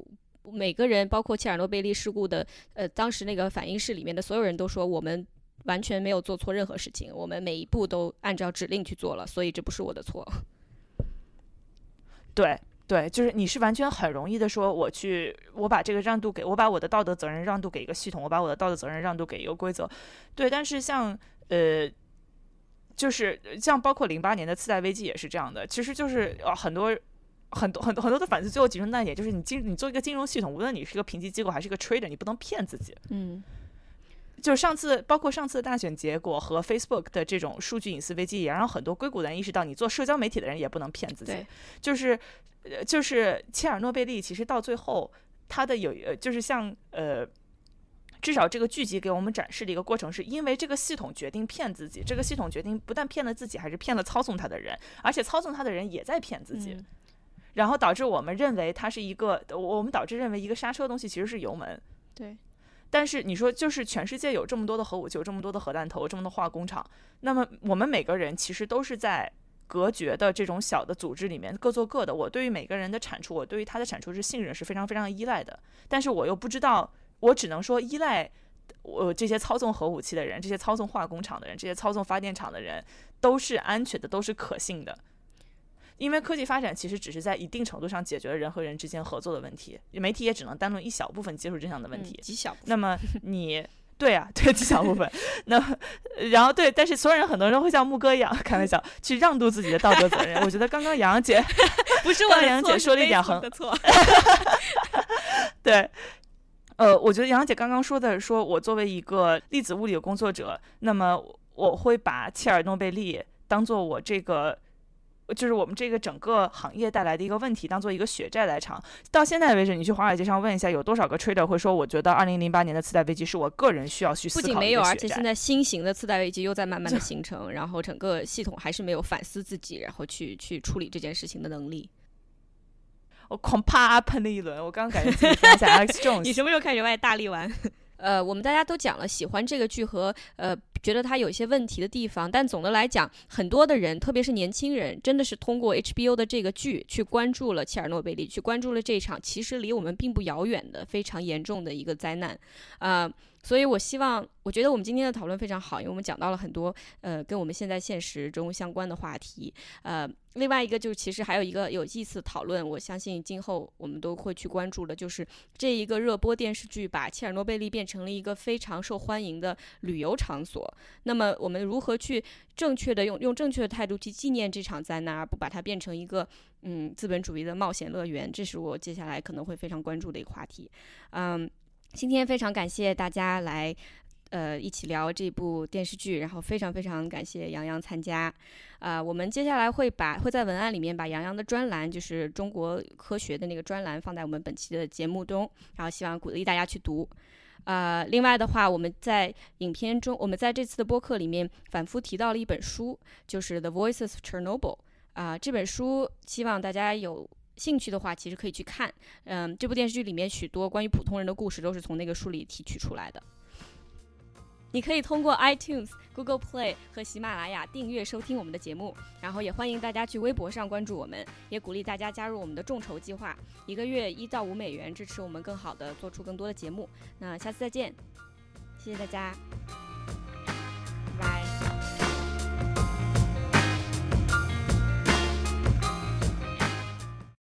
每个人，包括切尔诺贝利事故的呃当时那个反应室里面的所有人都说，我们完全没有做错任何事情，我们每一步都按照指令去做了，所以这不是我的错。对。对，就是你是完全很容易的说，我去，我把这个让渡给我把我的道德责任让渡给一个系统，我把我的道德责任让渡给一个规则。对，但是像呃，就是像包括零八年的次贷危机也是这样的，其实就是呃很多很多很多很多的反思，最后集中在一点，就是你金你做一个金融系统，无论你是一个评级机构还是一个 trader，你不能骗自己。嗯。就上次，包括上次的大选结果和 Facebook 的这种数据隐私危机，也让很多硅谷人意识到，你做社交媒体的人也不能骗自己。就是，呃，就是切尔诺贝利，其实到最后，它的有呃，就是像，呃，至少这个剧集给我们展示的一个过程，是因为这个系统决定骗自己，这个系统决定不但骗了自己，还是骗了操纵他的人，而且操纵他的人也在骗自己，然后导致我们认为它是一个，我们导致认为一个刹车的东西其实是油门。对。但是你说，就是全世界有这么多的核武器，有这么多的核弹头，这么多化工厂，那么我们每个人其实都是在隔绝的这种小的组织里面各做各的。我对于每个人的产出，我对于他的产出是信任，是非常非常依赖的。但是我又不知道，我只能说依赖我这些操纵核武器的人，这些操纵化工厂的人，这些操纵发电厂的人都是安全的，都是可信的。因为科技发展其实只是在一定程度上解决了人和人之间合作的问题，媒体也只能单论一小部分技术真相的问题，极小。那 么你对啊，对极小部分。那然后对，但是所有人很多人会像牧歌一样开玩笑，去让渡自己的道德责任。我觉得刚刚杨洋姐不是我杨洋姐说了一点很错。对，呃，我觉得杨洋姐刚刚说的，说我作为一个粒子物理的工作者，那么我会把切尔诺贝利当做我这个。就是我们这个整个行业带来的一个问题，当做一个血债来偿。到现在为止，你去华尔街上问一下，有多少个 trader 会说，我觉得二零零八年的次贷危机是我个人需要去思考不仅没有，而且现在新型的次贷危机又在慢慢的形成，然后整个系统还是没有反思自己，然后去去处理这件事情的能力。我恐怕喷了一轮，我刚刚感觉自己像 Alex Jones。你什么时候开始玩大力丸？呃，我们大家都讲了喜欢这个剧和呃。觉得它有一些问题的地方，但总的来讲，很多的人，特别是年轻人，真的是通过 HBO 的这个剧去关注了切尔诺贝利，去关注了这场其实离我们并不遥远的非常严重的一个灾难，啊。所以，我希望，我觉得我们今天的讨论非常好，因为我们讲到了很多呃跟我们现在现实中相关的话题。呃，另外一个就是，其实还有一个有意思的讨论，我相信今后我们都会去关注的，就是这一个热播电视剧把切尔诺贝利变成了一个非常受欢迎的旅游场所。那么，我们如何去正确的用用正确的态度去纪念这场灾难，而不把它变成一个嗯资本主义的冒险乐园？这是我接下来可能会非常关注的一个话题。嗯。今天非常感谢大家来，呃，一起聊这部电视剧，然后非常非常感谢杨洋参加，啊，我们接下来会把会在文案里面把杨洋的专栏，就是中国科学的那个专栏放在我们本期的节目中，然后希望鼓励大家去读，啊，另外的话，我们在影片中，我们在这次的播客里面反复提到了一本书，就是《The Voices of Chernobyl》，啊，这本书希望大家有。兴趣的话，其实可以去看。嗯，这部电视剧里面许多关于普通人的故事都是从那个书里提取出来的。你可以通过 iTunes、Google Play 和喜马拉雅订阅收听我们的节目，然后也欢迎大家去微博上关注我们，也鼓励大家加入我们的众筹计划，一个月一到五美元支持我们更好的做出更多的节目。那下次再见，谢谢大家。